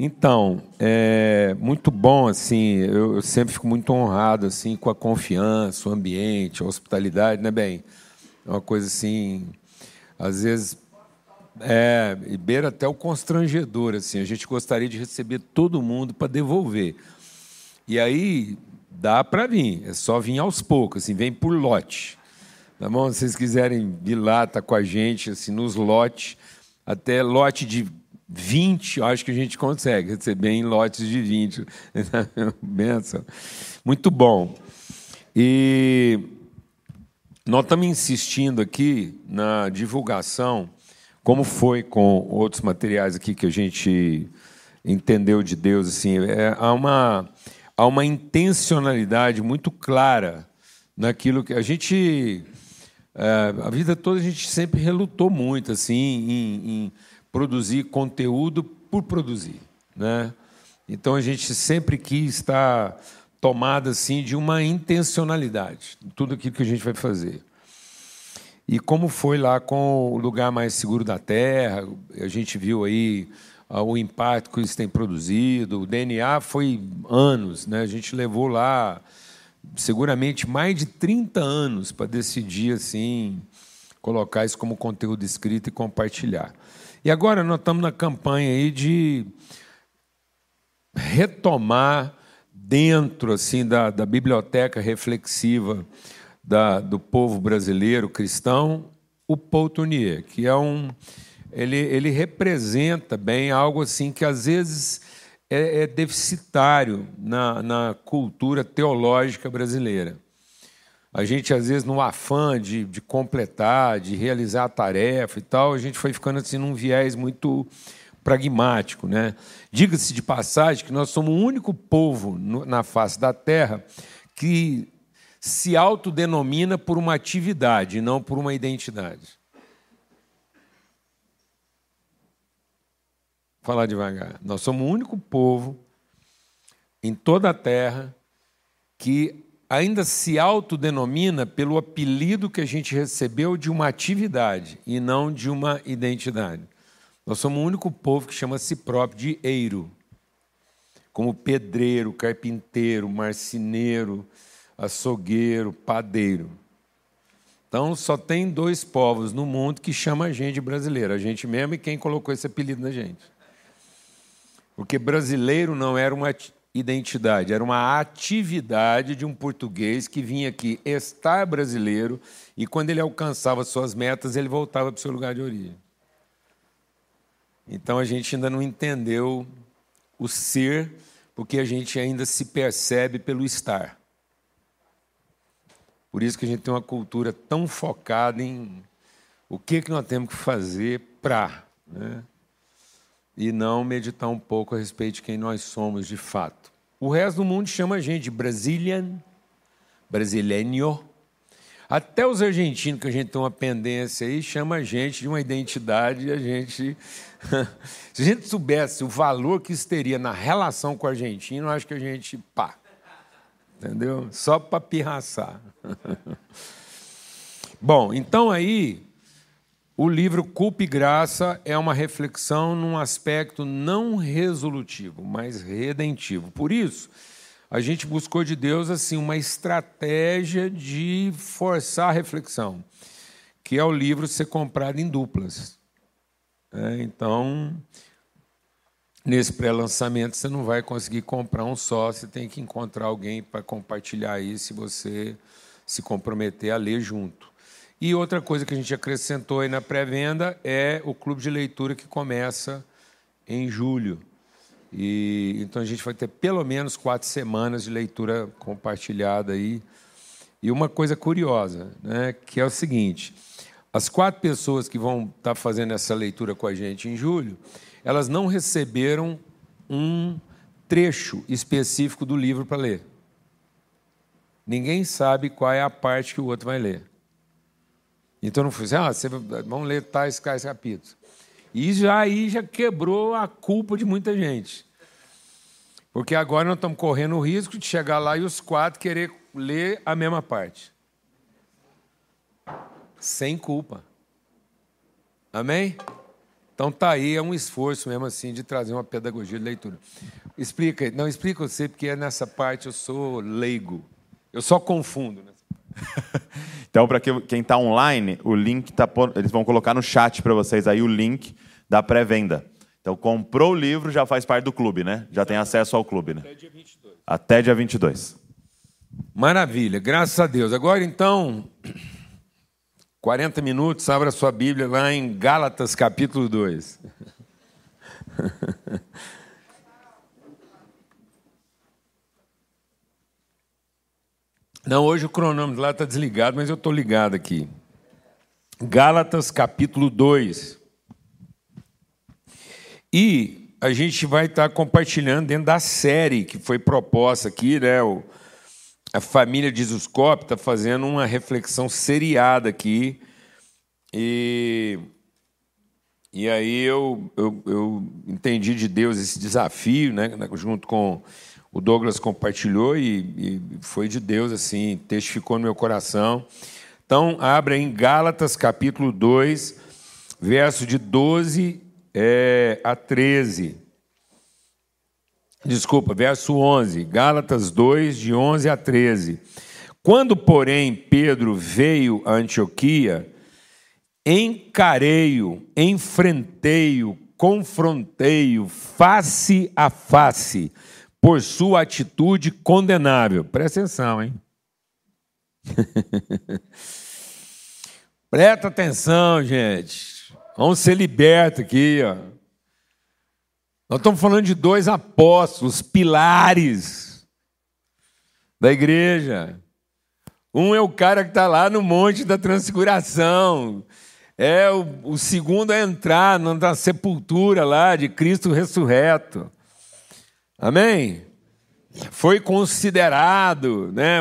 Então, é muito bom, assim, eu, eu, sempre fico muito honrado, assim, com a confiança, o ambiente, a hospitalidade, né, bem? É uma coisa, assim, às vezes, é, beira até o constrangedor, assim, a gente gostaria de receber todo mundo para devolver. E aí, dá para vir, é só vir aos poucos, assim, vem por lote. Tá bom? Se vocês quiserem vir lá, tá com a gente, assim, nos lotes, até lote de 20, eu acho que a gente consegue receber em lotes de 20. Benção. Muito bom. E nós estamos insistindo aqui na divulgação, como foi com outros materiais aqui que a gente entendeu de Deus. Assim, é, há, uma, há uma intencionalidade muito clara naquilo que a gente. É, a vida toda a gente sempre relutou muito assim em, em produzir conteúdo por produzir, né? Então a gente sempre quis estar tomada assim de uma intencionalidade, tudo aquilo que a gente vai fazer. E como foi lá com o lugar mais seguro da Terra, a gente viu aí ah, o impacto que isso tem produzido. O DNA foi anos, né? A gente levou lá seguramente mais de 30 anos para decidir assim colocar isso como conteúdo escrito e compartilhar. E agora nós estamos na campanha aí de retomar dentro assim da, da biblioteca reflexiva da, do povo brasileiro cristão o Paul Tournier, que é um ele, ele representa bem algo assim que às vezes é, é deficitário na, na cultura teológica brasileira. A gente, às vezes, no afã de, de completar, de realizar a tarefa e tal, a gente foi ficando assim num viés muito pragmático. Né? Diga-se de passagem que nós somos o único povo na face da Terra que se autodenomina por uma atividade, não por uma identidade. Falar devagar. Nós somos o único povo em toda a Terra que ainda se autodenomina pelo apelido que a gente recebeu de uma atividade e não de uma identidade. Nós somos o único povo que chama a si próprio de eiro, como pedreiro, carpinteiro, marceneiro, açougueiro, padeiro. Então, só tem dois povos no mundo que chama a gente brasileiro, a gente mesmo e quem colocou esse apelido na gente. Porque brasileiro não era uma identidade, era uma atividade de um português que vinha aqui estar brasileiro e quando ele alcançava suas metas, ele voltava para o seu lugar de origem. Então a gente ainda não entendeu o ser, porque a gente ainda se percebe pelo estar. Por isso que a gente tem uma cultura tão focada em o que, que nós temos que fazer para. Né? E não meditar um pouco a respeito de quem nós somos de fato. O resto do mundo chama a gente de Brazilian, brasileño. Até os argentinos, que a gente tem uma pendência aí, chama a gente de uma identidade e a gente. Se a gente soubesse o valor que isso teria na relação com o argentino, acho que a gente. pá. Entendeu? Só para pirraçar. Bom, então aí o livro Culpa e Graça é uma reflexão num aspecto não resolutivo, mas redentivo. Por isso, a gente buscou de Deus assim uma estratégia de forçar a reflexão, que é o livro ser comprado em duplas. É, então, nesse pré-lançamento, você não vai conseguir comprar um só, você tem que encontrar alguém para compartilhar isso e você se comprometer a ler junto. E outra coisa que a gente acrescentou aí na pré-venda é o clube de leitura que começa em julho. E, então a gente vai ter pelo menos quatro semanas de leitura compartilhada aí. E uma coisa curiosa, né, que é o seguinte: as quatro pessoas que vão estar fazendo essa leitura com a gente em julho, elas não receberam um trecho específico do livro para ler. Ninguém sabe qual é a parte que o outro vai ler. Então não foi assim, ah, você, vamos ler tais, tais capítulos. E já aí já quebrou a culpa de muita gente. Porque agora nós estamos correndo o risco de chegar lá e os quatro querer ler a mesma parte. sem culpa. Amém? Então tá aí, é um esforço mesmo assim de trazer uma pedagogia de leitura. Explica, não explica você, porque nessa parte eu sou leigo. Eu só confundo. Né? então, para quem está online, o link tá, eles vão colocar no chat para vocês aí o link da pré-venda. Então, comprou o livro, já faz parte do clube, né? Já tem acesso ao clube, né? Até dia 22. Até dia 22. Maravilha, graças a Deus. Agora, então, 40 minutos, abra sua Bíblia lá em Gálatas, capítulo 2. Não, hoje o cronômetro lá está desligado, mas eu estou ligado aqui. Gálatas, capítulo 2. E a gente vai estar tá compartilhando dentro da série que foi proposta aqui, né? O, a família de Zuscop está fazendo uma reflexão seriada aqui. E, e aí eu, eu, eu entendi de Deus esse desafio, né, junto com o Douglas compartilhou e, e foi de Deus, assim, testificou no meu coração. Então, abra em Gálatas capítulo 2, verso de 12 é, a 13. Desculpa, verso 11, Gálatas 2, de 11 a 13. Quando, porém, Pedro veio a Antioquia, encarei-o, enfrentei-o, confrontei-o face a face, por sua atitude condenável. Presta atenção, hein? Presta atenção, gente. Vamos ser libertos aqui, ó. Nós estamos falando de dois apóstolos, pilares da igreja. Um é o cara que está lá no Monte da Transfiguração. É o, o segundo a entrar na sepultura lá de Cristo ressurreto. Amém? Foi considerado, né?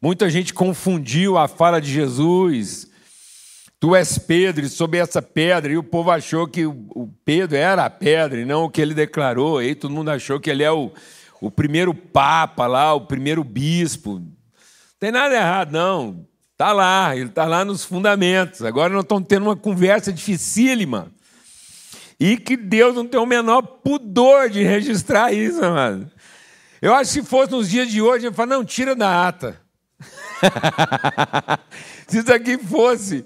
Muita gente confundiu a fala de Jesus Tu és Pedro, e sob essa pedra, e o povo achou que o Pedro era a pedra, e não o que ele declarou. E aí todo mundo achou que ele é o, o primeiro papa lá, o primeiro bispo. Não tem nada errado, não. Está lá, ele está lá nos fundamentos. Agora nós estamos tendo uma conversa dificílima. E que Deus não tem o menor pudor de registrar isso, amado. Eu acho que se fosse nos dias de hoje, ele fala, não, tira da ata. se isso aqui fosse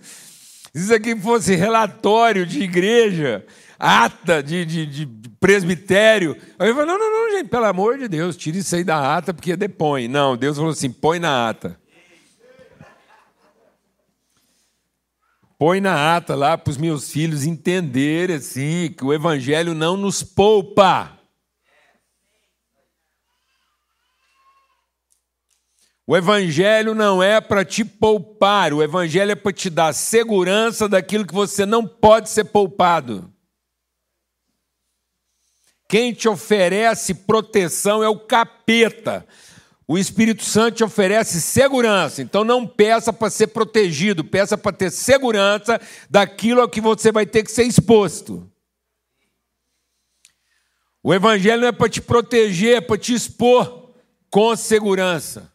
se isso aqui fosse relatório de igreja, ata de, de, de presbitério, eu falo, não, não, não, gente, pelo amor de Deus, tire isso aí da ata porque depõe. Não, Deus falou assim, põe na ata. Põe na ata lá para os meus filhos entenderem assim, que o evangelho não nos poupa. O Evangelho não é para te poupar, o Evangelho é para te dar segurança daquilo que você não pode ser poupado. Quem te oferece proteção é o capeta. O Espírito Santo te oferece segurança. Então não peça para ser protegido, peça para ter segurança daquilo a que você vai ter que ser exposto. O Evangelho não é para te proteger, é para te expor com segurança.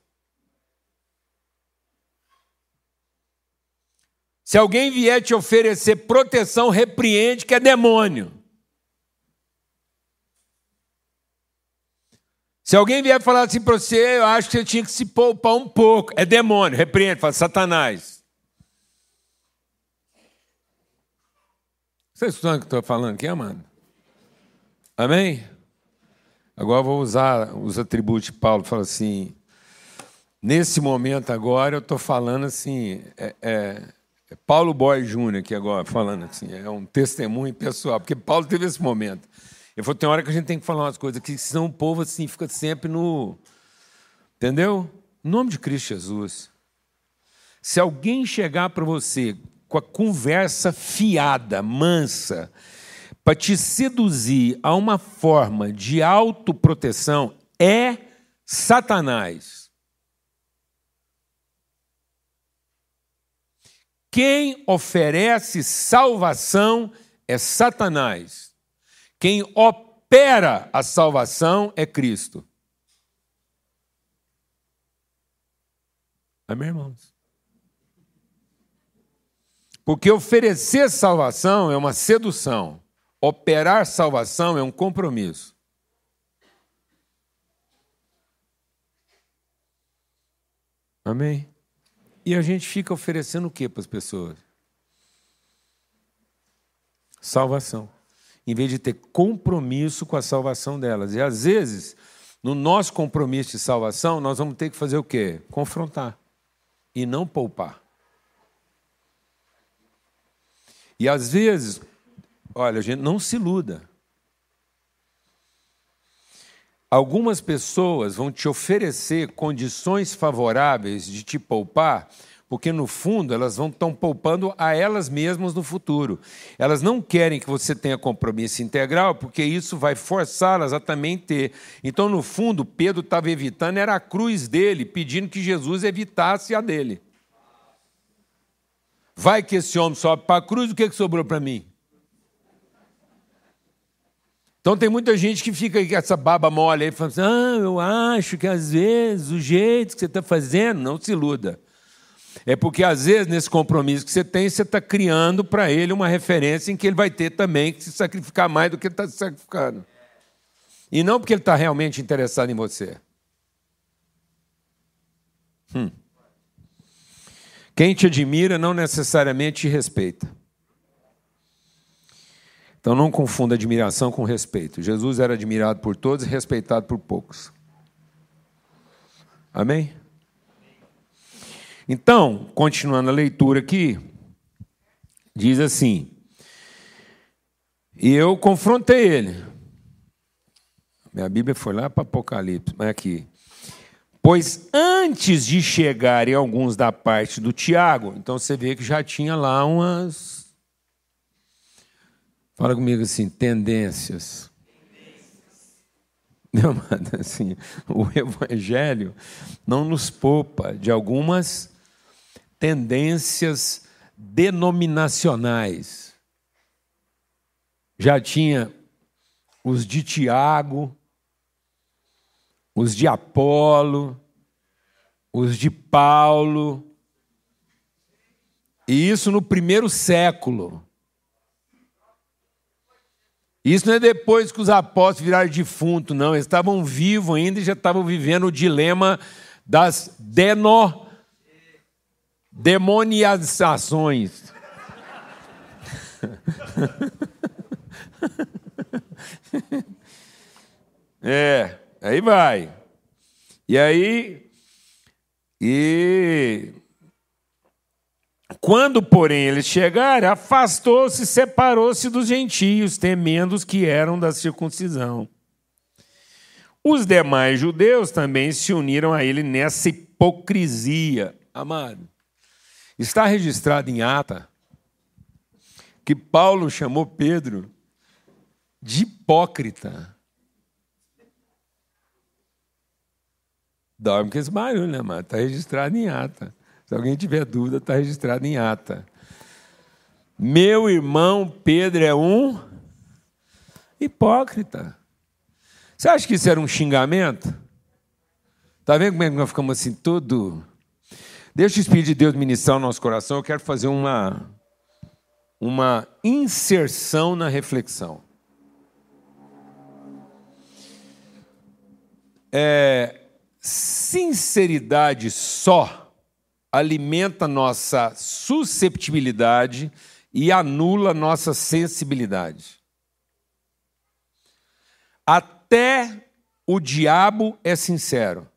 Se alguém vier te oferecer proteção, repreende que é demônio. Se alguém vier falar assim para você, eu acho que você tinha que se poupar um pouco, é demônio, repreende, fala, Satanás. Você está escutando o que estou falando aqui, amado? Amém? Agora eu vou usar os atributos de Paulo, fala assim, nesse momento agora eu estou falando assim, é, é é Paulo Boy Júnior aqui agora, falando assim, é um testemunho pessoal, porque Paulo teve esse momento. Ele falou, tem hora que a gente tem que falar umas coisas, que senão o povo assim fica sempre no... Entendeu? Em nome de Cristo Jesus. Se alguém chegar para você com a conversa fiada, mansa, para te seduzir a uma forma de autoproteção, é Satanás. Quem oferece salvação é Satanás. Quem opera a salvação é Cristo. Amém, irmãos? Porque oferecer salvação é uma sedução, operar salvação é um compromisso. Amém? E a gente fica oferecendo o que para as pessoas? Salvação. Em vez de ter compromisso com a salvação delas. E às vezes, no nosso compromisso de salvação, nós vamos ter que fazer o quê? Confrontar. E não poupar. E às vezes, olha, gente, não se iluda. Algumas pessoas vão te oferecer condições favoráveis de te poupar, porque no fundo elas vão estão poupando a elas mesmas no futuro. Elas não querem que você tenha compromisso integral, porque isso vai forçá-las a também ter. Então, no fundo, Pedro estava evitando era a cruz dele, pedindo que Jesus evitasse a dele. Vai que esse homem sobe para a cruz, o que, que sobrou para mim? Então tem muita gente que fica com essa baba mole aí, falando assim, ah, eu acho que às vezes o jeito que você está fazendo, não se iluda. É porque às vezes nesse compromisso que você tem, você está criando para ele uma referência em que ele vai ter também que se sacrificar mais do que ele está se sacrificando. E não porque ele está realmente interessado em você. Hum. Quem te admira não necessariamente te respeita. Então não confunda admiração com respeito. Jesus era admirado por todos e respeitado por poucos. Amém? Então, continuando a leitura aqui, diz assim: E eu confrontei ele. Minha Bíblia foi lá para Apocalipse, mas aqui. Pois antes de chegarem alguns da parte do Tiago, então você vê que já tinha lá umas Fala comigo assim, tendências. Não, assim, o Evangelho não nos poupa de algumas tendências denominacionais. Já tinha os de Tiago, os de Apolo, os de Paulo, e isso no primeiro século. Isso não é depois que os apóstolos viraram defunto, não. Eles estavam vivos ainda e já estavam vivendo o dilema das deno... demonizações. é, aí vai. E aí, e quando, porém, eles chegaram, afastou-se, separou-se dos gentios, temendo os que eram da circuncisão. Os demais judeus também se uniram a ele nessa hipocrisia. Amado, está registrado em ata que Paulo chamou Pedro de hipócrita. Dorme com esse barulho, né, amado? Está registrado em ata. Se alguém tiver dúvida, está registrado em ata. Meu irmão Pedro é um hipócrita. Você acha que isso era um xingamento? Está vendo como é que nós ficamos assim, todo. Deixa o Espírito de Deus ministrar o nosso coração. Eu quero fazer uma, uma inserção na reflexão. É, sinceridade só alimenta nossa susceptibilidade e anula nossa sensibilidade. Até o diabo é sincero.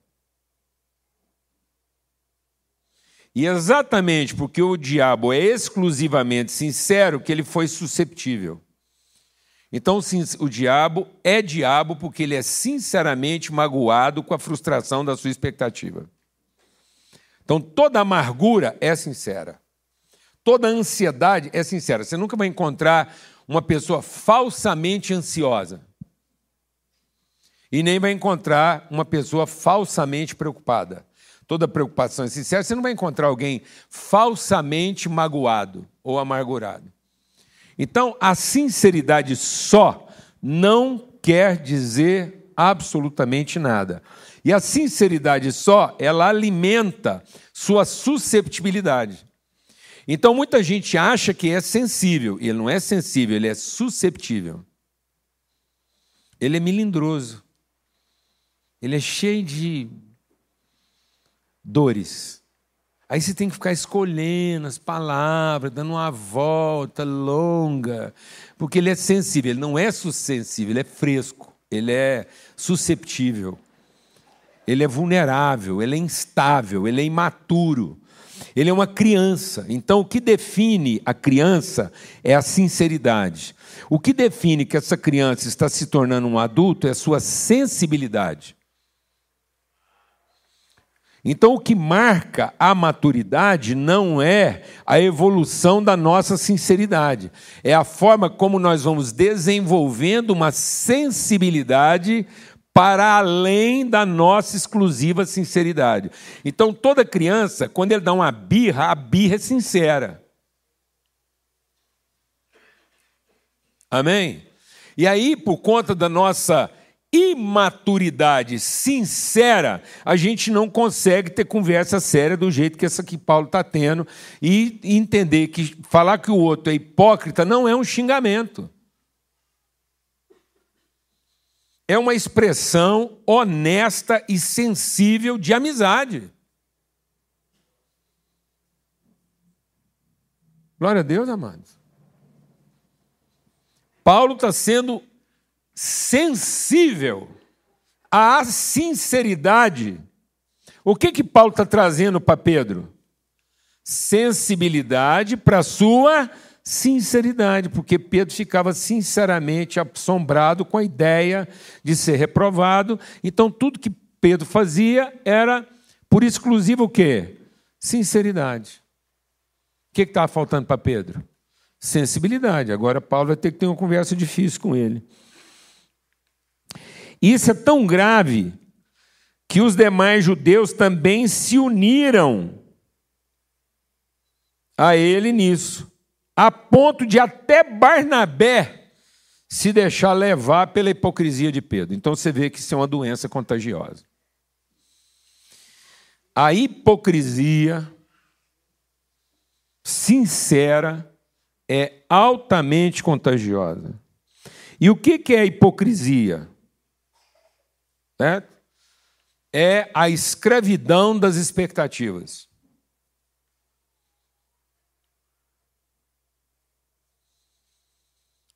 E exatamente porque o diabo é exclusivamente sincero que ele foi susceptível. Então, o diabo é diabo porque ele é sinceramente magoado com a frustração da sua expectativa. Então, toda amargura é sincera. Toda ansiedade é sincera. Você nunca vai encontrar uma pessoa falsamente ansiosa. E nem vai encontrar uma pessoa falsamente preocupada. Toda preocupação é sincera. Você não vai encontrar alguém falsamente magoado ou amargurado. Então, a sinceridade só não quer dizer absolutamente nada. E a sinceridade só, ela alimenta sua susceptibilidade. Então muita gente acha que é sensível. Ele não é sensível, ele é susceptível. Ele é melindroso. Ele é cheio de dores. Aí você tem que ficar escolhendo as palavras, dando uma volta longa, porque ele é sensível, ele não é sensível, ele é fresco, ele é susceptível, ele é vulnerável, ele é instável, ele é imaturo, ele é uma criança. Então, o que define a criança é a sinceridade. O que define que essa criança está se tornando um adulto é a sua sensibilidade. Então, o que marca a maturidade não é a evolução da nossa sinceridade, é a forma como nós vamos desenvolvendo uma sensibilidade para além da nossa exclusiva sinceridade. Então, toda criança, quando ele dá uma birra, a birra é sincera. Amém? E aí, por conta da nossa imaturidade sincera, a gente não consegue ter conversa séria do jeito que essa que Paulo está tendo e entender que falar que o outro é hipócrita não é um xingamento. É uma expressão honesta e sensível de amizade. Glória a Deus, amados. Paulo está sendo sensível à sinceridade. O que que Paulo está trazendo para Pedro? Sensibilidade para sua sinceridade, porque Pedro ficava sinceramente assombrado com a ideia de ser reprovado. Então, tudo que Pedro fazia era, por exclusivo, o quê? Sinceridade. O que estava faltando para Pedro? Sensibilidade. Agora, Paulo vai ter que ter uma conversa difícil com ele. Isso é tão grave que os demais judeus também se uniram a ele nisso, a ponto de até Barnabé se deixar levar pela hipocrisia de Pedro. Então você vê que isso é uma doença contagiosa. A hipocrisia sincera é altamente contagiosa. E o que é hipocrisia? Certo? É a escravidão das expectativas.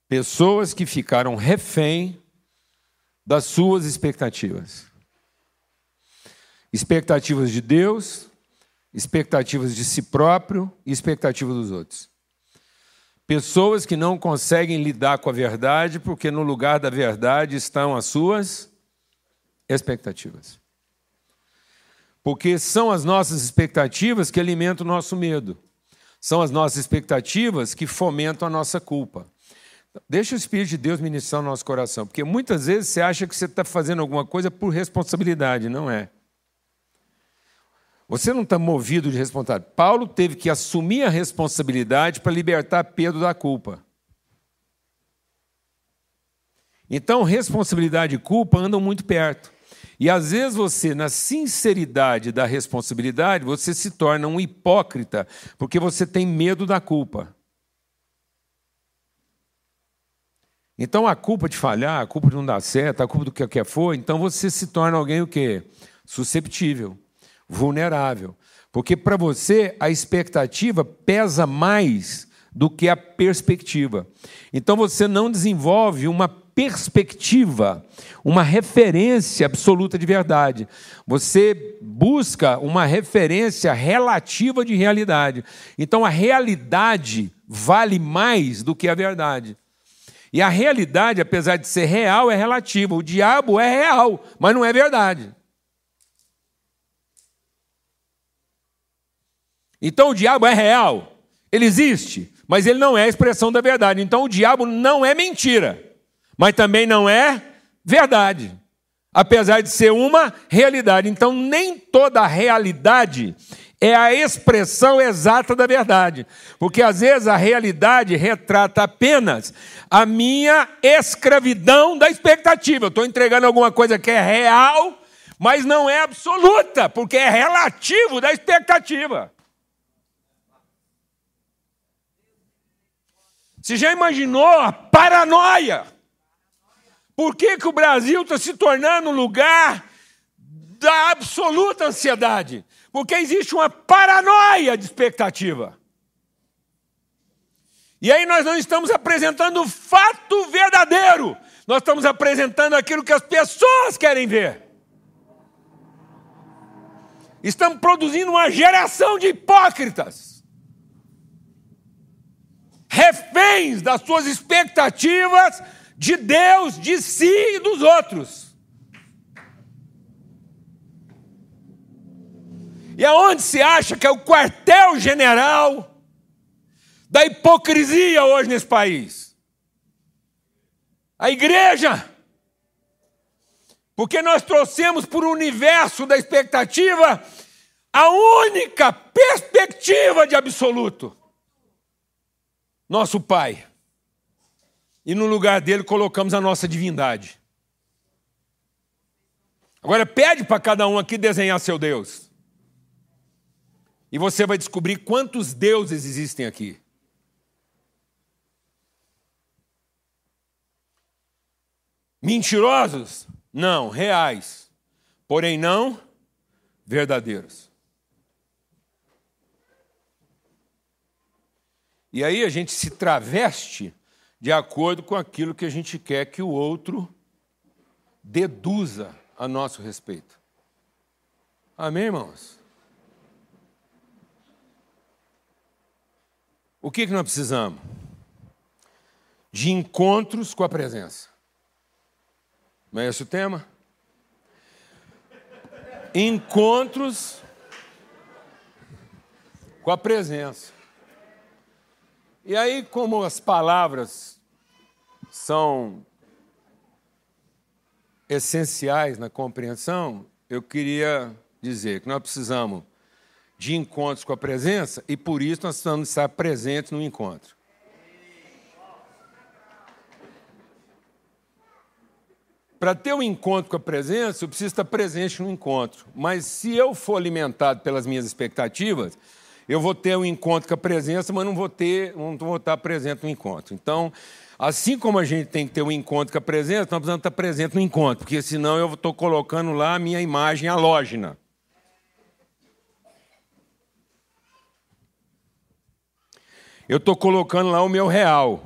Pessoas que ficaram refém das suas expectativas. Expectativas de Deus, expectativas de si próprio e expectativas dos outros. Pessoas que não conseguem lidar com a verdade porque no lugar da verdade estão as suas expectativas. Porque são as nossas expectativas que alimentam o nosso medo. São as nossas expectativas que fomentam a nossa culpa. Deixa o Espírito de Deus ministrar o nosso coração, porque muitas vezes você acha que você está fazendo alguma coisa por responsabilidade, não é. Você não está movido de responsabilidade. Paulo teve que assumir a responsabilidade para libertar Pedro da culpa. Então, responsabilidade e culpa andam muito perto. E às vezes você, na sinceridade da responsabilidade, você se torna um hipócrita, porque você tem medo da culpa. Então a culpa de falhar, a culpa de não dar certo, a culpa do que quer for, então você se torna alguém o quê? Susceptível, vulnerável. Porque para você a expectativa pesa mais do que a perspectiva. Então você não desenvolve uma perspectiva, uma referência absoluta de verdade. Você busca uma referência relativa de realidade. Então a realidade vale mais do que a verdade. E a realidade, apesar de ser real, é relativa. O diabo é real, mas não é verdade. Então o diabo é real, ele existe, mas ele não é a expressão da verdade. Então o diabo não é mentira mas também não é verdade, apesar de ser uma realidade. Então, nem toda realidade é a expressão exata da verdade, porque às vezes a realidade retrata apenas a minha escravidão da expectativa. Eu estou entregando alguma coisa que é real, mas não é absoluta, porque é relativo da expectativa. Você já imaginou a paranoia? Por que, que o Brasil está se tornando um lugar da absoluta ansiedade? Porque existe uma paranoia de expectativa. E aí nós não estamos apresentando o fato verdadeiro, nós estamos apresentando aquilo que as pessoas querem ver. Estamos produzindo uma geração de hipócritas, reféns das suas expectativas de Deus, de si e dos outros. E aonde se acha que é o quartel-general da hipocrisia hoje nesse país? A igreja. Porque nós trouxemos para o universo da expectativa a única perspectiva de absoluto. Nosso Pai. E no lugar dele colocamos a nossa divindade. Agora pede para cada um aqui desenhar seu Deus. E você vai descobrir quantos deuses existem aqui. Mentirosos? Não, reais. Porém, não verdadeiros. E aí a gente se traveste de acordo com aquilo que a gente quer que o outro deduza a nosso respeito. Amém, irmãos? O que, que nós precisamos? De encontros com a presença. Não é esse o tema? Encontros com a presença. E aí, como as palavras são essenciais na compreensão, eu queria dizer que nós precisamos de encontros com a presença e por isso nós precisamos estar presentes no encontro. Para ter um encontro com a presença, eu preciso estar presente no encontro. Mas se eu for alimentado pelas minhas expectativas, eu vou ter um encontro com a presença, mas não vou ter, não vou estar presente no encontro. Então, assim como a gente tem que ter um encontro com a presença, nós precisamos estar presente no encontro, porque senão eu estou colocando lá a minha imagem halógena. Eu estou colocando lá o meu real,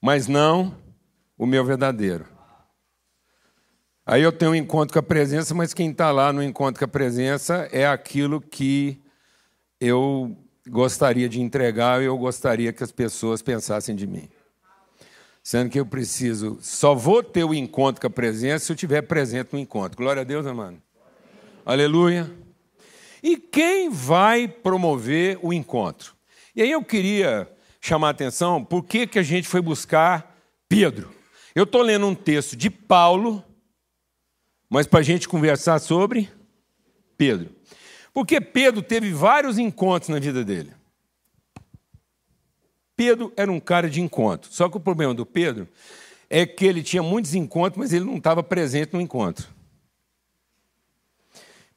mas não o meu verdadeiro. Aí eu tenho um encontro com a presença, mas quem está lá no encontro com a presença é aquilo que eu gostaria de entregar e eu gostaria que as pessoas pensassem de mim. Sendo que eu preciso, só vou ter o encontro com a presença se eu estiver presente no encontro. Glória a Deus, amado. Aleluia. E quem vai promover o encontro? E aí eu queria chamar a atenção por que, que a gente foi buscar Pedro. Eu estou lendo um texto de Paulo mas para a gente conversar sobre Pedro. Porque Pedro teve vários encontros na vida dele. Pedro era um cara de encontro. Só que o problema do Pedro é que ele tinha muitos encontros, mas ele não estava presente no encontro.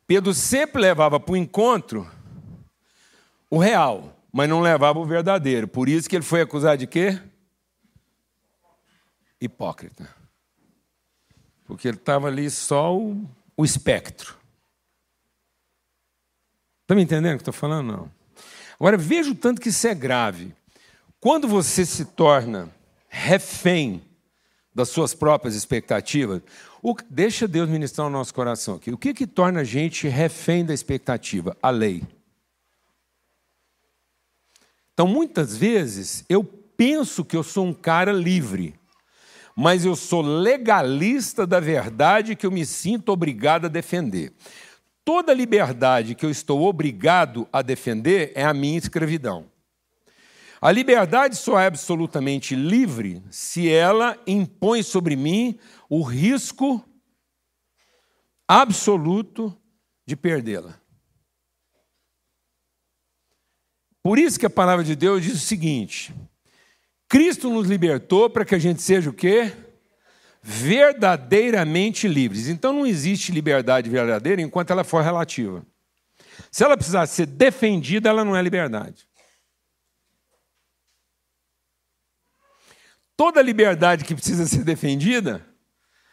Pedro sempre levava para o encontro o real, mas não levava o verdadeiro. Por isso que ele foi acusado de quê? Hipócrita. Porque ele estava ali só o, o espectro. Está me entendendo o que estou falando? Não. Agora, veja o tanto que isso é grave. Quando você se torna refém das suas próprias expectativas, o, deixa Deus ministrar o nosso coração aqui. O que, que torna a gente refém da expectativa? A lei. Então, muitas vezes, eu penso que eu sou um cara livre mas eu sou legalista da verdade que eu me sinto obrigado a defender. Toda liberdade que eu estou obrigado a defender é a minha escravidão. A liberdade só é absolutamente livre se ela impõe sobre mim o risco absoluto de perdê-la. Por isso que a palavra de Deus diz o seguinte: Cristo nos libertou para que a gente seja o quê? Verdadeiramente livres. Então não existe liberdade verdadeira enquanto ela for relativa. Se ela precisar ser defendida, ela não é liberdade. toda liberdade que precisa ser defendida,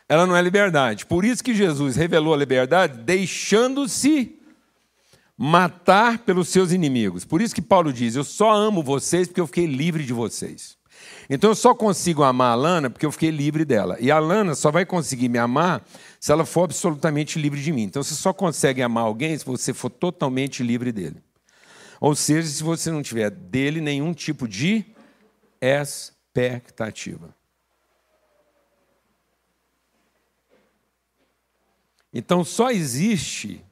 ela não é liberdade. Por isso que Jesus revelou a liberdade deixando-se matar pelos seus inimigos. Por isso que Paulo diz: Eu só amo vocês porque eu fiquei livre de vocês. Então eu só consigo amar a Lana porque eu fiquei livre dela. E a Lana só vai conseguir me amar se ela for absolutamente livre de mim. Então você só consegue amar alguém se você for totalmente livre dele. Ou seja, se você não tiver dele nenhum tipo de expectativa. Então só existe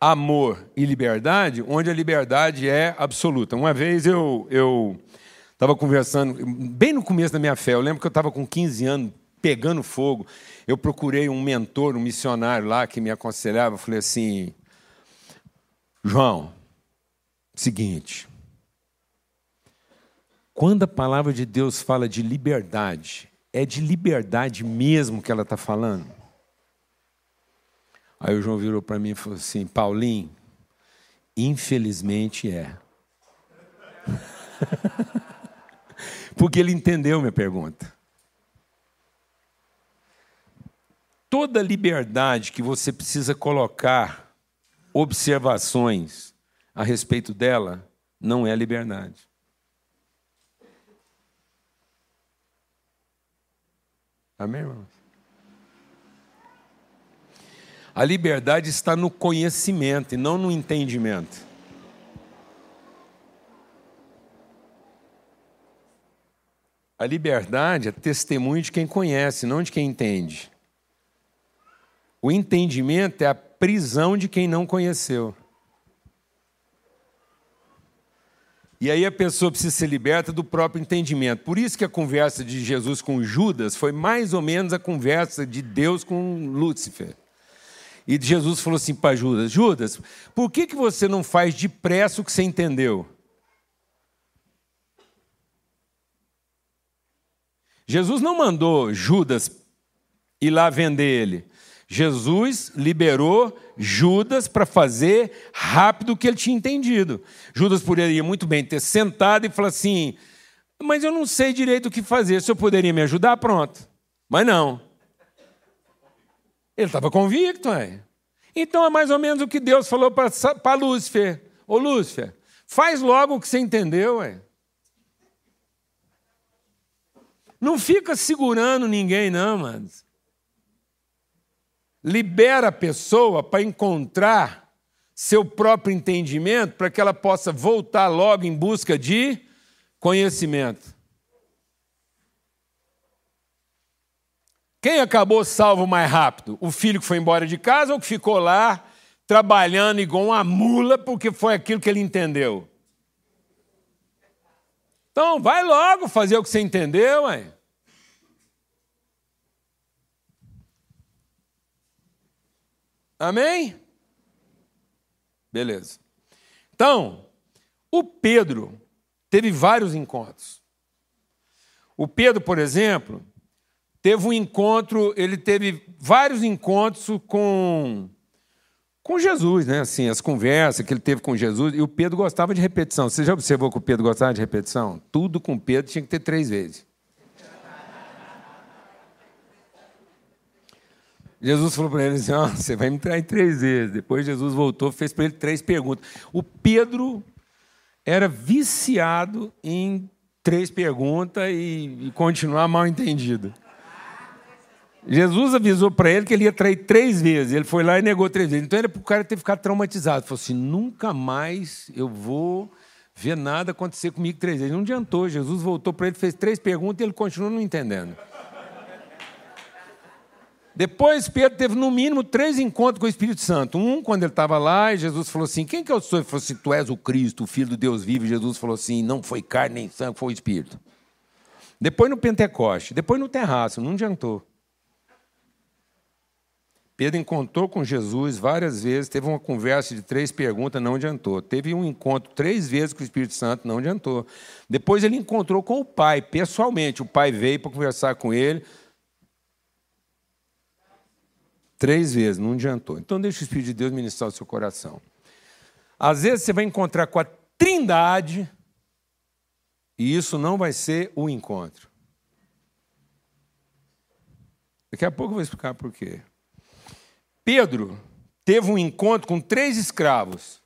amor e liberdade onde a liberdade é absoluta. Uma vez eu eu estava conversando, bem no começo da minha fé, eu lembro que eu estava com 15 anos, pegando fogo. Eu procurei um mentor, um missionário lá que me aconselhava. Eu falei assim: João, seguinte. Quando a palavra de Deus fala de liberdade, é de liberdade mesmo que ela está falando? Aí o João virou para mim e falou assim: Paulinho, infelizmente é. Porque ele entendeu minha pergunta. Toda liberdade que você precisa colocar observações a respeito dela não é liberdade. Amém, irmãos? A liberdade está no conhecimento e não no entendimento. A liberdade é testemunho de quem conhece, não de quem entende. O entendimento é a prisão de quem não conheceu. E aí a pessoa precisa ser liberta do próprio entendimento. Por isso que a conversa de Jesus com Judas foi mais ou menos a conversa de Deus com Lúcifer. E Jesus falou assim para Judas: Judas, por que, que você não faz depressa o que você entendeu? Jesus não mandou Judas ir lá vender ele. Jesus liberou Judas para fazer rápido o que ele tinha entendido. Judas poderia muito bem ter sentado e falar assim: Mas eu não sei direito o que fazer, se eu poderia me ajudar, pronto. Mas não. Ele estava convicto, é. Então é mais ou menos o que Deus falou para Lúcifer. Ô Lúcifer, faz logo o que você entendeu, é. Não fica segurando ninguém, não, mano. Libera a pessoa para encontrar seu próprio entendimento, para que ela possa voltar logo em busca de conhecimento. Quem acabou salvo mais rápido? O filho que foi embora de casa ou que ficou lá trabalhando igual uma mula porque foi aquilo que ele entendeu? Então, vai logo fazer o que você entendeu, hein? Amém? Beleza. Então, o Pedro teve vários encontros. O Pedro, por exemplo, teve um encontro, ele teve vários encontros com com Jesus, né? Assim, as conversas que ele teve com Jesus, e o Pedro gostava de repetição. Você já observou que o Pedro gostava de repetição? Tudo com Pedro tinha que ter três vezes. Jesus falou para ele assim: oh, você vai me trair três vezes. Depois Jesus voltou, fez para ele três perguntas. O Pedro era viciado em três perguntas e, e continuar mal entendido. Jesus avisou para ele que ele ia trair três vezes. Ele foi lá e negou três vezes. Então era para o cara ter ficado traumatizado. Ele falou assim: nunca mais eu vou ver nada acontecer comigo três vezes. Não adiantou. Jesus voltou para ele, fez três perguntas e ele continuou não entendendo. Depois Pedro teve no mínimo três encontros com o Espírito Santo. Um, quando ele estava lá, e Jesus falou assim: Quem que eu sou? Ele falou assim: Tu és o Cristo, o Filho do Deus vivo. E Jesus falou assim: Não foi carne nem sangue, foi o Espírito. Depois no Pentecoste, depois no terraço, não adiantou. Pedro encontrou com Jesus várias vezes, teve uma conversa de três perguntas, não adiantou. Teve um encontro três vezes com o Espírito Santo, não adiantou. Depois ele encontrou com o Pai, pessoalmente. O Pai veio para conversar com ele. Três vezes, não adiantou. Então deixa o Espírito de Deus ministrar o seu coração. Às vezes você vai encontrar com a trindade, e isso não vai ser o encontro. Daqui a pouco eu vou explicar por quê. Pedro teve um encontro com três escravos,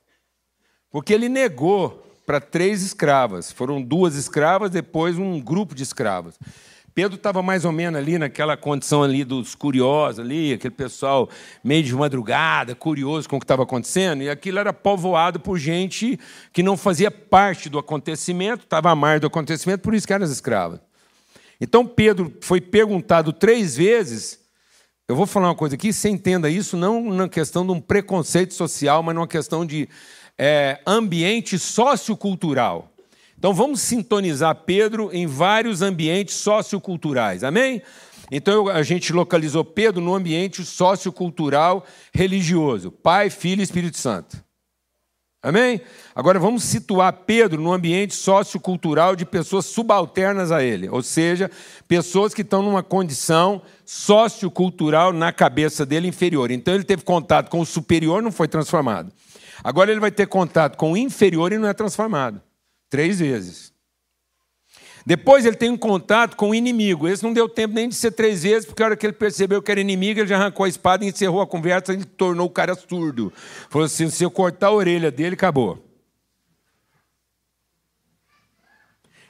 porque ele negou para três escravas. Foram duas escravas, depois um grupo de escravas. Pedro estava mais ou menos ali naquela condição ali dos curiosos ali, aquele pessoal meio de madrugada, curioso com o que estava acontecendo, e aquilo era povoado por gente que não fazia parte do acontecimento, estava à margem do acontecimento, por isso que eram as escravas. Então Pedro foi perguntado três vezes. Eu vou falar uma coisa aqui, você entenda isso não na questão de um preconceito social, mas numa questão de é, ambiente sociocultural. Então vamos sintonizar Pedro em vários ambientes socioculturais. Amém? Então a gente localizou Pedro no ambiente sociocultural religioso: Pai, Filho e Espírito Santo. Amém? Agora vamos situar Pedro no ambiente sociocultural de pessoas subalternas a ele, ou seja, pessoas que estão numa condição sociocultural na cabeça dele inferior. Então ele teve contato com o superior, não foi transformado. Agora ele vai ter contato com o inferior e não é transformado. Três vezes. Depois ele tem um contato com o inimigo. Esse não deu tempo nem de ser três vezes, porque a hora que ele percebeu que era inimigo, ele já arrancou a espada e encerrou a conversa e tornou o cara surdo. Falou assim: se eu cortar a orelha dele, acabou.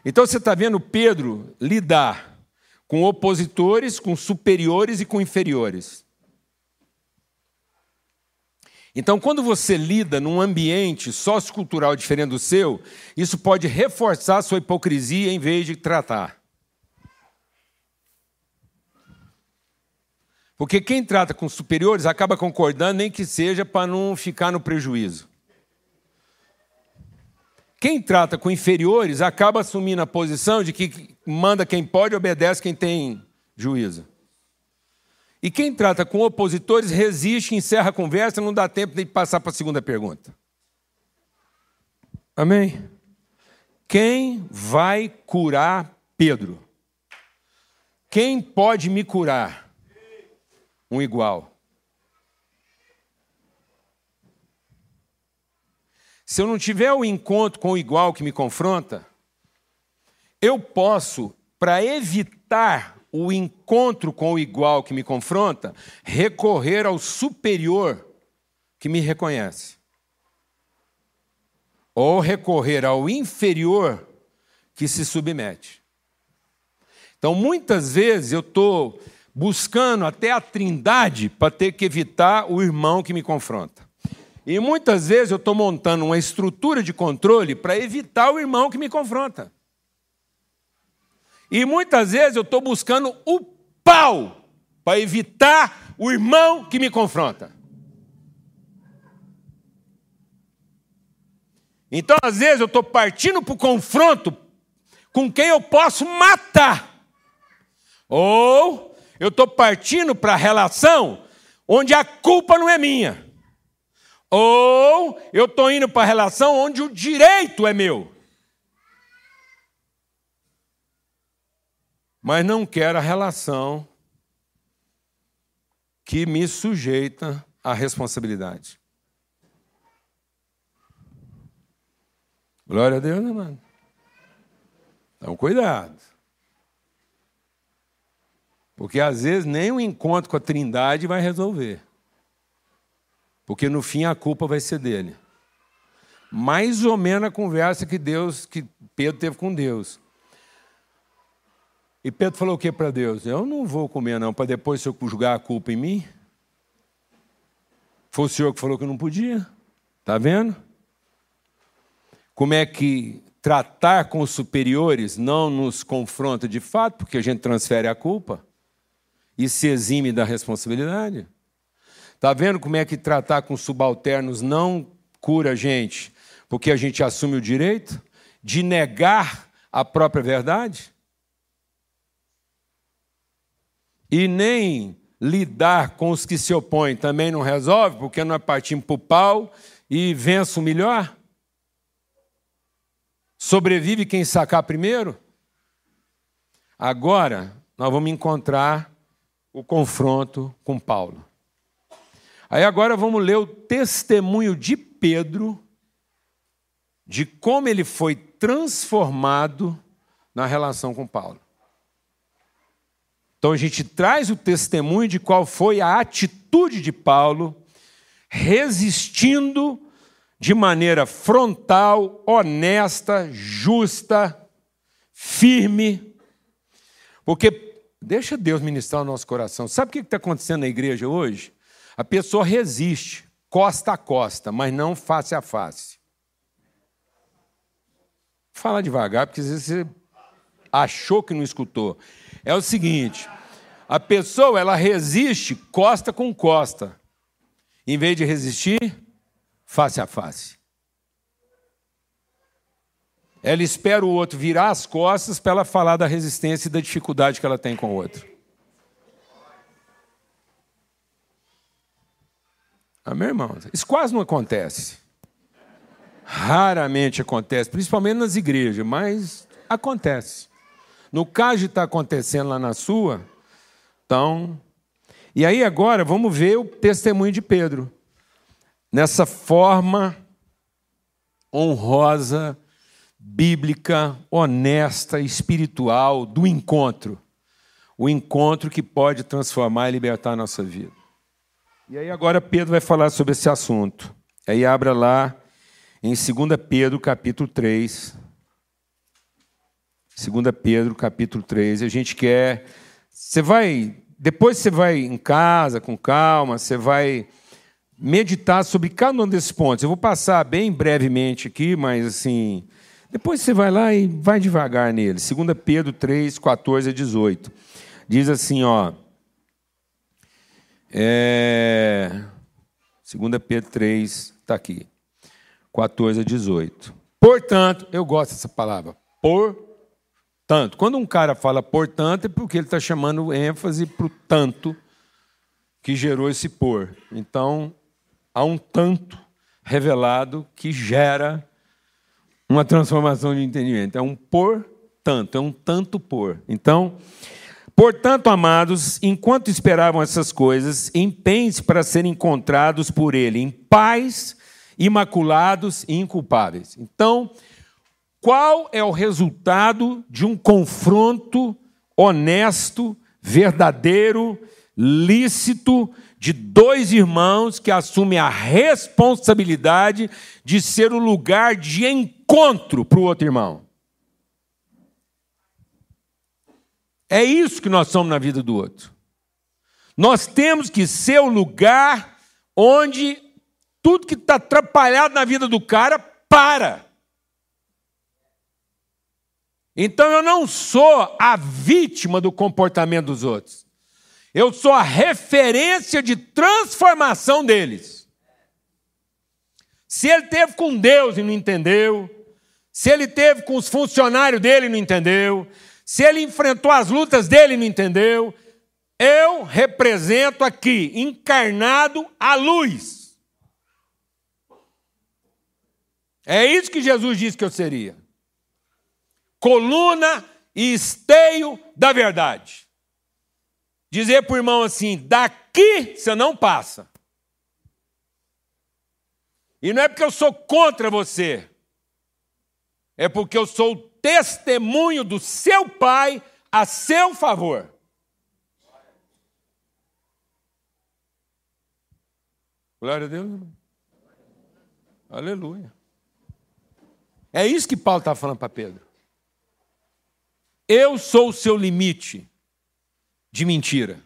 Então você está vendo Pedro lidar com opositores, com superiores e com inferiores. Então, quando você lida num ambiente sociocultural diferente do seu, isso pode reforçar sua hipocrisia em vez de tratar. Porque quem trata com superiores acaba concordando, nem que seja para não ficar no prejuízo. Quem trata com inferiores acaba assumindo a posição de que manda quem pode obedece quem tem juízo. E quem trata com opositores resiste, encerra a conversa, não dá tempo de passar para a segunda pergunta. Amém? Quem vai curar Pedro? Quem pode me curar? Um igual. Se eu não tiver o encontro com o igual que me confronta, eu posso, para evitar o encontro com o igual que me confronta, recorrer ao superior que me reconhece. Ou recorrer ao inferior que se submete. Então, muitas vezes eu estou buscando até a trindade para ter que evitar o irmão que me confronta. E muitas vezes eu estou montando uma estrutura de controle para evitar o irmão que me confronta. E muitas vezes eu estou buscando o pau para evitar o irmão que me confronta. Então, às vezes, eu estou partindo para o confronto com quem eu posso matar. Ou eu estou partindo para a relação onde a culpa não é minha. Ou eu estou indo para a relação onde o direito é meu. Mas não quero a relação que me sujeita à responsabilidade. Glória a Deus, né, mano? Então, cuidado. Porque às vezes nem o um encontro com a Trindade vai resolver. Porque no fim a culpa vai ser dele. Mais ou menos a conversa que Deus, que Pedro teve com Deus. E Pedro falou o que para Deus? Eu não vou comer, não, para depois o senhor julgar a culpa em mim. Foi o senhor que falou que não podia. Está vendo? Como é que tratar com os superiores não nos confronta de fato, porque a gente transfere a culpa e se exime da responsabilidade. Está vendo como é que tratar com subalternos não cura a gente, porque a gente assume o direito de negar a própria verdade? E nem lidar com os que se opõem também não resolve, porque nós partimos para o pau e vença o melhor? Sobrevive quem sacar primeiro? Agora nós vamos encontrar o confronto com Paulo. Aí agora vamos ler o testemunho de Pedro de como ele foi transformado na relação com Paulo. Então a gente traz o testemunho de qual foi a atitude de Paulo, resistindo de maneira frontal, honesta, justa, firme. Porque deixa Deus ministrar o nosso coração. Sabe o que está acontecendo na igreja hoje? A pessoa resiste, costa a costa, mas não face a face. Fala devagar, porque às vezes você achou que não escutou. É o seguinte: a pessoa ela resiste costa com costa, em vez de resistir face a face. Ela espera o outro virar as costas para ela falar da resistência e da dificuldade que ela tem com o outro. Amém, irmão? Isso quase não acontece. Raramente acontece, principalmente nas igrejas, mas acontece. No caso de estar acontecendo lá na sua, então. E aí agora vamos ver o testemunho de Pedro. Nessa forma honrosa, bíblica, honesta, espiritual do encontro. O encontro que pode transformar e libertar a nossa vida. E aí agora Pedro vai falar sobre esse assunto. Aí abra lá em 2 Pedro, capítulo 3. 2 Pedro, capítulo 3. A gente quer. Você vai. Depois você vai em casa, com calma, você vai meditar sobre cada um desses pontos. Eu vou passar bem brevemente aqui, mas assim. Depois você vai lá e vai devagar nele. 2 Pedro 3, 14 a 18. Diz assim, ó. É... 2 Pedro 3, está aqui. 14 a 18. Portanto, eu gosto dessa palavra. Portanto. Quando um cara fala portanto, é porque ele está chamando ênfase para o tanto que gerou esse por. Então, há um tanto revelado que gera uma transformação de entendimento. É um por tanto, é um tanto por. Então, Portanto, amados, enquanto esperavam essas coisas, empenhem-se para serem encontrados por Ele em paz, imaculados e inculpáveis. Então, qual é o resultado de um confronto honesto, verdadeiro, lícito de dois irmãos que assumem a responsabilidade de ser o lugar de encontro para o outro irmão? É isso que nós somos na vida do outro. Nós temos que ser o lugar onde tudo que está atrapalhado na vida do cara para. Então eu não sou a vítima do comportamento dos outros. Eu sou a referência de transformação deles. Se ele teve com Deus e não entendeu, se ele teve com os funcionários dele e não entendeu, se ele enfrentou as lutas dele e não entendeu, eu represento aqui, encarnado, a luz. É isso que Jesus disse que eu seria. Coluna e esteio da verdade. Dizer para o irmão assim: daqui você não passa. E não é porque eu sou contra você, é porque eu sou testemunho do seu Pai a seu favor. Glória a Deus. Aleluia. É isso que Paulo está falando para Pedro. Eu sou o seu limite de mentira.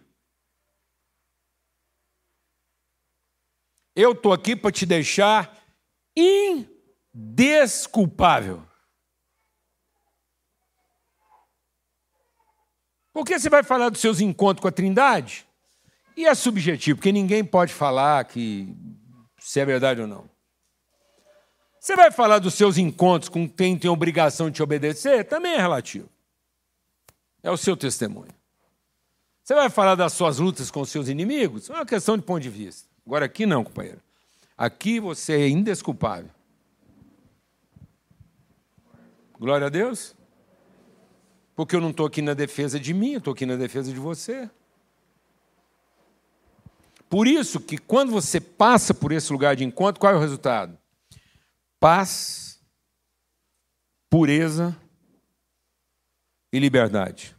Eu estou aqui para te deixar indesculpável. Porque você vai falar dos seus encontros com a Trindade e é subjetivo, porque ninguém pode falar que se é verdade ou não. Você vai falar dos seus encontros com quem tem obrigação de te obedecer, também é relativo. É o seu testemunho. Você vai falar das suas lutas com os seus inimigos? É uma questão de ponto de vista. Agora aqui não, companheiro. Aqui você é indesculpável. Glória a Deus. Porque eu não estou aqui na defesa de mim, eu estou aqui na defesa de você. Por isso que quando você passa por esse lugar de encontro, qual é o resultado? Paz, pureza e liberdade.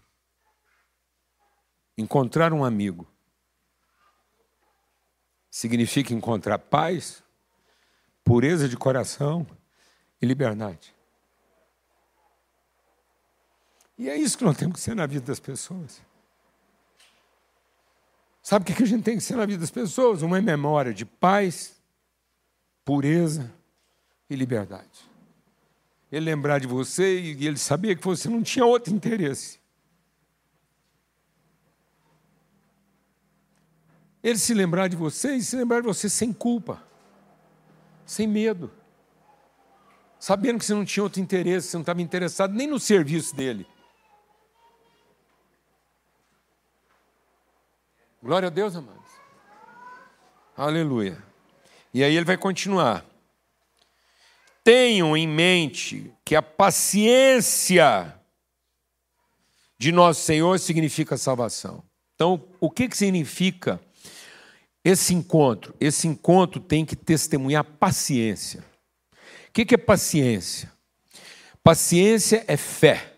Encontrar um amigo significa encontrar paz, pureza de coração e liberdade. E é isso que nós temos que ser na vida das pessoas. Sabe o que a gente tem que ser na vida das pessoas? Uma memória de paz, pureza e liberdade. Ele lembrar de você e ele sabia que você não tinha outro interesse. Ele se lembrar de você e se lembrar de você sem culpa, sem medo, sabendo que você não tinha outro interesse, você não estava interessado nem no serviço dele. Glória a Deus, amados. Aleluia. E aí ele vai continuar. Tenham em mente que a paciência de nosso Senhor significa salvação. Então, o que, que significa esse encontro? Esse encontro tem que testemunhar paciência. O que, é paciência? Paciência é fé.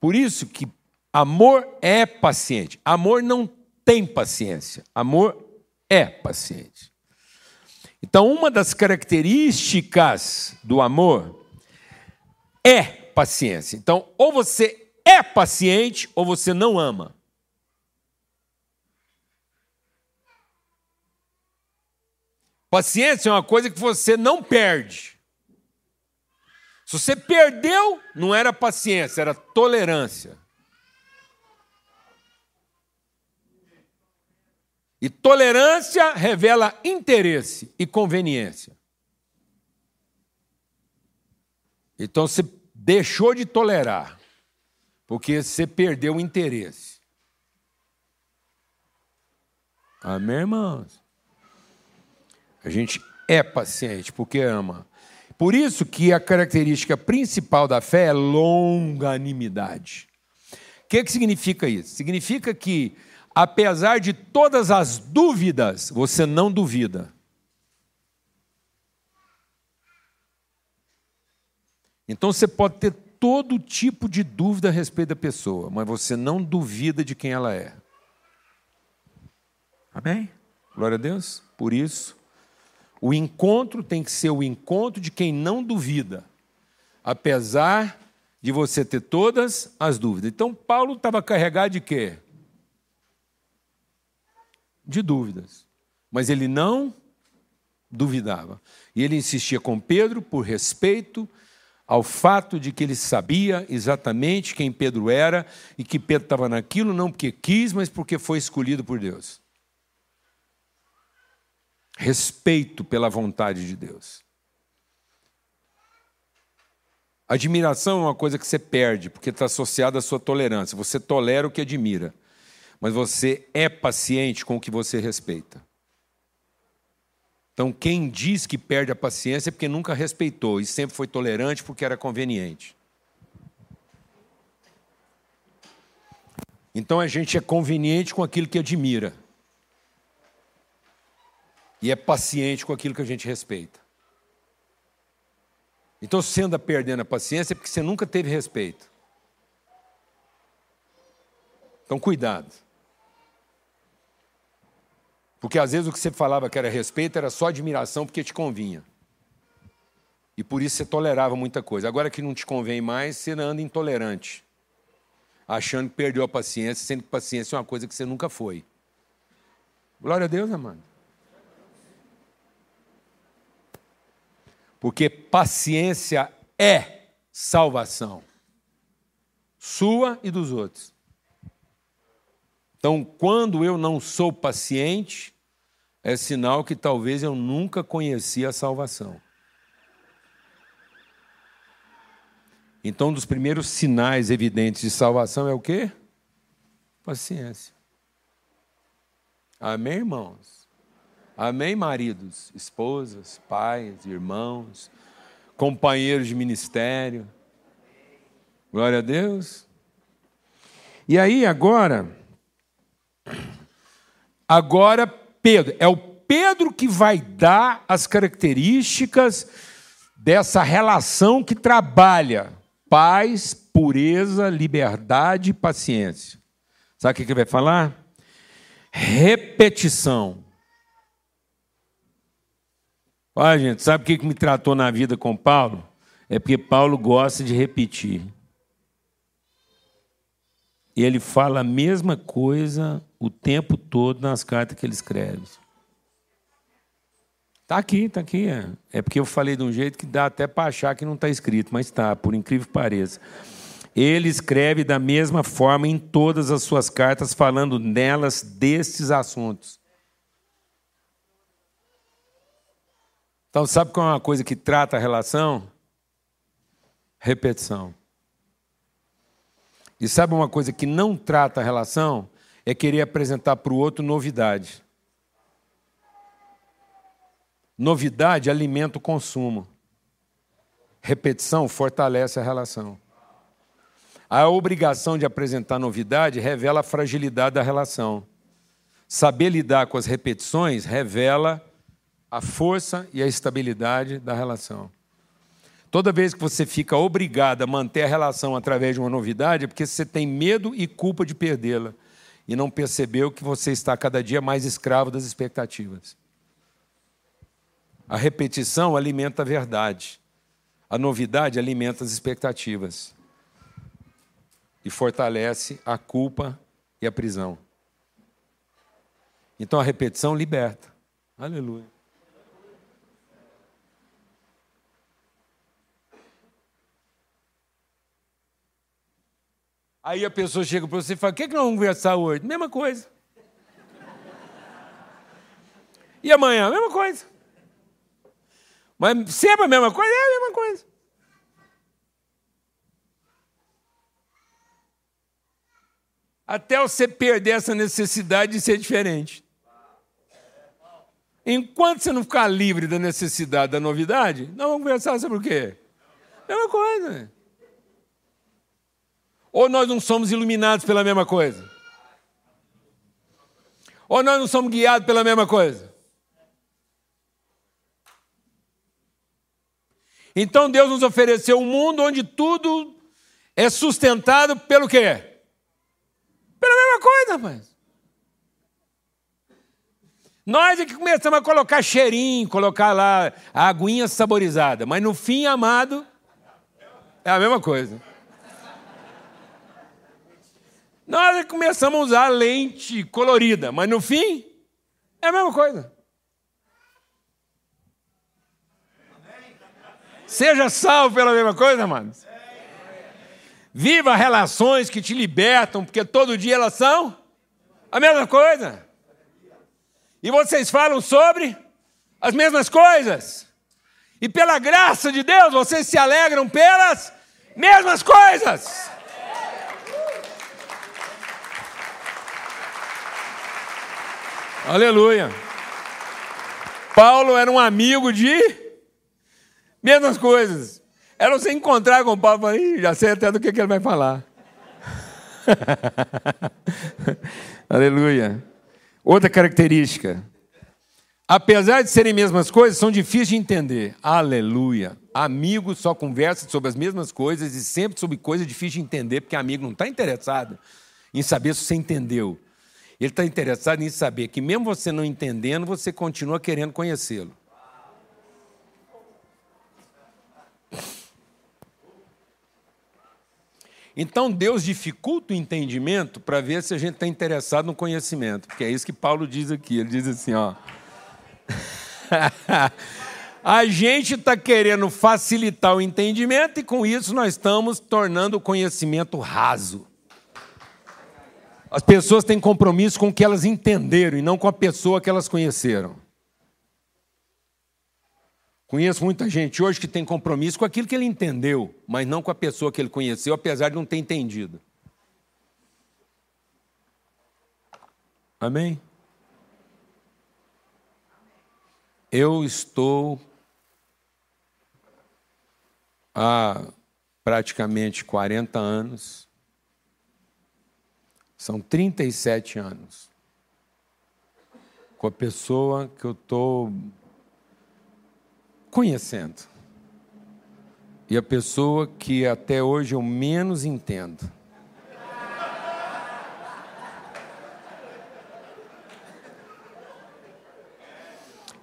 Por isso que Amor é paciente. Amor não tem paciência. Amor é paciente. Então, uma das características do amor é paciência. Então, ou você é paciente ou você não ama. Paciência é uma coisa que você não perde. Se você perdeu, não era paciência, era tolerância. E tolerância revela interesse e conveniência. Então você deixou de tolerar, porque você perdeu o interesse. Amém, irmãos? A gente é paciente porque ama. Por isso que a característica principal da fé é longanimidade. O que, que significa isso? Significa que apesar de todas as dúvidas, você não duvida. Então você pode ter todo tipo de dúvida a respeito da pessoa, mas você não duvida de quem ela é. Amém? Glória a Deus. Por isso, o encontro tem que ser o encontro de quem não duvida, apesar de você ter todas as dúvidas. Então, Paulo estava carregado de quê? de dúvidas. Mas ele não duvidava. E ele insistia com Pedro por respeito ao fato de que ele sabia exatamente quem Pedro era e que Pedro estava naquilo não porque quis, mas porque foi escolhido por Deus. Respeito pela vontade de Deus. Admiração é uma coisa que você perde, porque está associada à sua tolerância. Você tolera o que admira mas você é paciente com o que você respeita. Então, quem diz que perde a paciência é porque nunca respeitou e sempre foi tolerante porque era conveniente. Então, a gente é conveniente com aquilo que admira e é paciente com aquilo que a gente respeita. Então, se você anda perdendo a paciência é porque você nunca teve respeito. Então, cuidado. Porque às vezes o que você falava que era respeito era só admiração porque te convinha. E por isso você tolerava muita coisa. Agora que não te convém mais, você anda intolerante. Achando que perdeu a paciência, sendo que paciência é uma coisa que você nunca foi. Glória a Deus, amado. Porque paciência é salvação. Sua e dos outros. Então, quando eu não sou paciente, é sinal que talvez eu nunca conheci a salvação. Então, um dos primeiros sinais evidentes de salvação é o quê? Paciência. Amém, irmãos? Amém, maridos, esposas, pais, irmãos, companheiros de ministério. Glória a Deus. E aí, agora, agora Pedro. É o Pedro que vai dar as características dessa relação que trabalha paz, pureza, liberdade e paciência. Sabe o que ele vai falar? Repetição. Olha, gente, sabe o que me tratou na vida com Paulo? É porque Paulo gosta de repetir. Ele fala a mesma coisa o tempo todo nas cartas que ele escreve. Está aqui, está aqui. É. é porque eu falei de um jeito que dá até para achar que não está escrito, mas está, por incrível que pareça. Ele escreve da mesma forma em todas as suas cartas, falando nelas destes assuntos. Então, sabe qual é uma coisa que trata a relação? Repetição. E sabe uma coisa que não trata a relação? É querer apresentar para o outro novidade. Novidade alimenta o consumo. Repetição fortalece a relação. A obrigação de apresentar novidade revela a fragilidade da relação. Saber lidar com as repetições revela a força e a estabilidade da relação. Toda vez que você fica obrigado a manter a relação através de uma novidade, é porque você tem medo e culpa de perdê-la e não percebeu que você está cada dia mais escravo das expectativas. A repetição alimenta a verdade. A novidade alimenta as expectativas e fortalece a culpa e a prisão. Então a repetição liberta. Aleluia. Aí a pessoa chega para você e fala: O que, é que nós vamos conversar hoje? Mesma coisa. E amanhã? Mesma coisa. Mas sempre a mesma coisa? É a mesma coisa. Até você perder essa necessidade de ser diferente. Enquanto você não ficar livre da necessidade da novidade, nós vamos conversar sobre o quê? Mesma coisa. Ou nós não somos iluminados pela mesma coisa? Ou nós não somos guiados pela mesma coisa? Então Deus nos ofereceu um mundo onde tudo é sustentado pelo quê? Pela mesma coisa, rapaz. Nós é que começamos a colocar cheirinho, colocar lá a aguinha saborizada, mas no fim, amado, é a mesma coisa. Nós começamos a usar lente colorida, mas no fim é a mesma coisa. Seja salvo pela mesma coisa, amados. Viva relações que te libertam, porque todo dia elas são a mesma coisa. E vocês falam sobre as mesmas coisas. E pela graça de Deus, vocês se alegram pelas mesmas coisas. Aleluia. Paulo era um amigo de mesmas coisas. Era você encontrar com o Paulo e já sei até do que, que ele vai falar. Aleluia. Outra característica. Apesar de serem mesmas coisas, são difíceis de entender. Aleluia. Amigo só conversa sobre as mesmas coisas e sempre sobre coisas difíceis de entender, porque amigo não está interessado em saber se você entendeu. Ele está interessado em saber que, mesmo você não entendendo, você continua querendo conhecê-lo. Então Deus dificulta o entendimento para ver se a gente está interessado no conhecimento, porque é isso que Paulo diz aqui. Ele diz assim: ó. a gente está querendo facilitar o entendimento e com isso nós estamos tornando o conhecimento raso. As pessoas têm compromisso com o que elas entenderam e não com a pessoa que elas conheceram. Conheço muita gente hoje que tem compromisso com aquilo que ele entendeu, mas não com a pessoa que ele conheceu, apesar de não ter entendido. Amém? Eu estou há praticamente 40 anos são 37 anos com a pessoa que eu estou conhecendo. e a pessoa que até hoje eu menos entendo.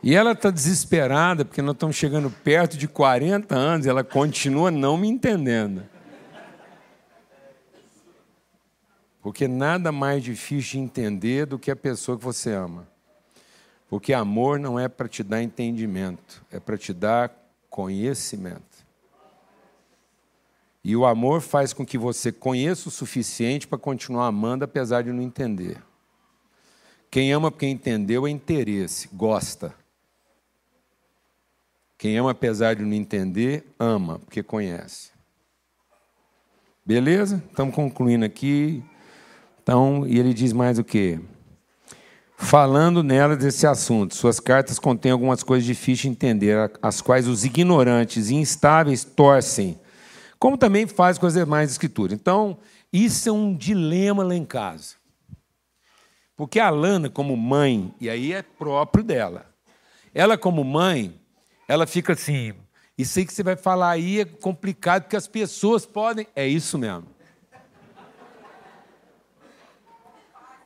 E ela está desesperada, porque nós estamos chegando perto de 40 anos e ela continua não me entendendo. Porque nada mais difícil de entender do que a pessoa que você ama. Porque amor não é para te dar entendimento, é para te dar conhecimento. E o amor faz com que você conheça o suficiente para continuar amando, apesar de não entender. Quem ama porque entendeu é interesse, gosta. Quem ama apesar de não entender, ama porque conhece. Beleza? Estamos concluindo aqui. Então, e ele diz mais o quê? Falando nela desse assunto, suas cartas contêm algumas coisas difíceis de entender, as quais os ignorantes e instáveis torcem, como também faz com as demais escrituras. Então, isso é um dilema lá em casa. Porque a Lana, como mãe, e aí é próprio dela, ela, como mãe, ela fica assim: Isso aí que você vai falar aí é complicado, porque as pessoas podem. É isso mesmo.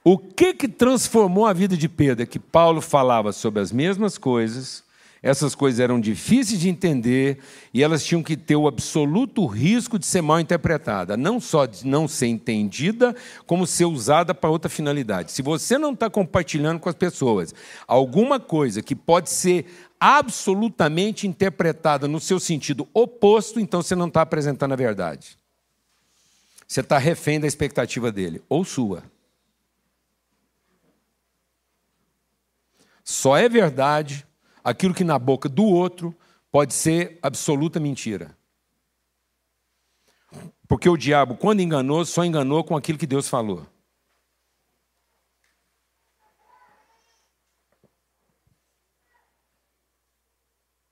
O que que transformou a vida de Pedro? É que Paulo falava sobre as mesmas coisas, essas coisas eram difíceis de entender e elas tinham que ter o absoluto risco de ser mal interpretada, não só de não ser entendida, como ser usada para outra finalidade. Se você não está compartilhando com as pessoas alguma coisa que pode ser absolutamente interpretada no seu sentido oposto, então você não está apresentando a verdade. Você está refém da expectativa dele, ou sua. Só é verdade aquilo que na boca do outro pode ser absoluta mentira. Porque o diabo, quando enganou, só enganou com aquilo que Deus falou.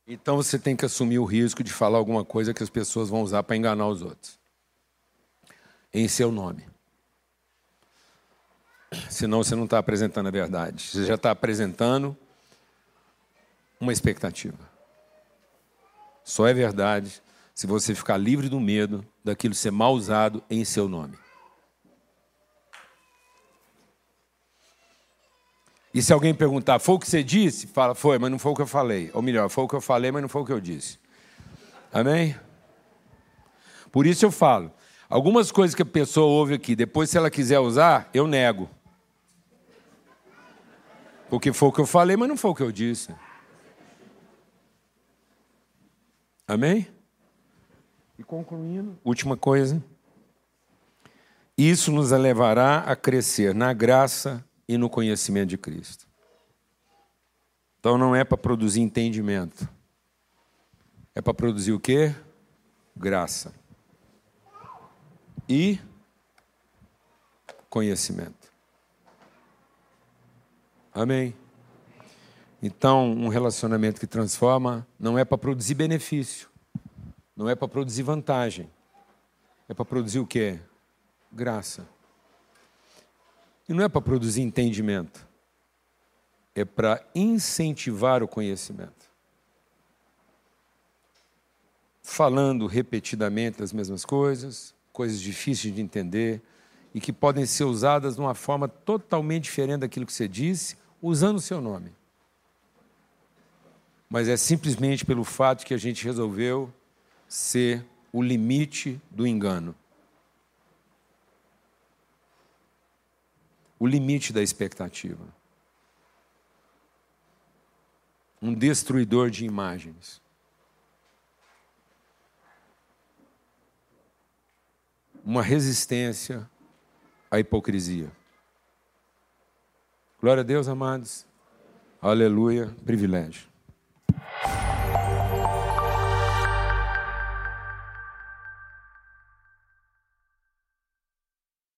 Então você tem que assumir o risco de falar alguma coisa que as pessoas vão usar para enganar os outros. Em seu nome. Senão você não está apresentando a verdade. Você já está apresentando uma expectativa. Só é verdade se você ficar livre do medo daquilo ser mal usado em seu nome. E se alguém perguntar, foi o que você disse? Fala, foi, mas não foi o que eu falei. Ou melhor, foi o que eu falei, mas não foi o que eu disse. Amém? Por isso eu falo. Algumas coisas que a pessoa ouve aqui, depois, se ela quiser usar, eu nego. Porque foi o que eu falei, mas não foi o que eu disse. Amém? E concluindo, última coisa. Isso nos levará a crescer na graça e no conhecimento de Cristo. Então não é para produzir entendimento. É para produzir o quê? Graça. E conhecimento. Amém? Então, um relacionamento que transforma não é para produzir benefício, não é para produzir vantagem, é para produzir o quê? Graça. E não é para produzir entendimento, é para incentivar o conhecimento. Falando repetidamente as mesmas coisas, coisas difíceis de entender e que podem ser usadas de uma forma totalmente diferente daquilo que você disse usando o seu nome. Mas é simplesmente pelo fato que a gente resolveu ser o limite do engano. O limite da expectativa. Um destruidor de imagens. Uma resistência à hipocrisia. Glória a Deus, amados. Aleluia, privilégio.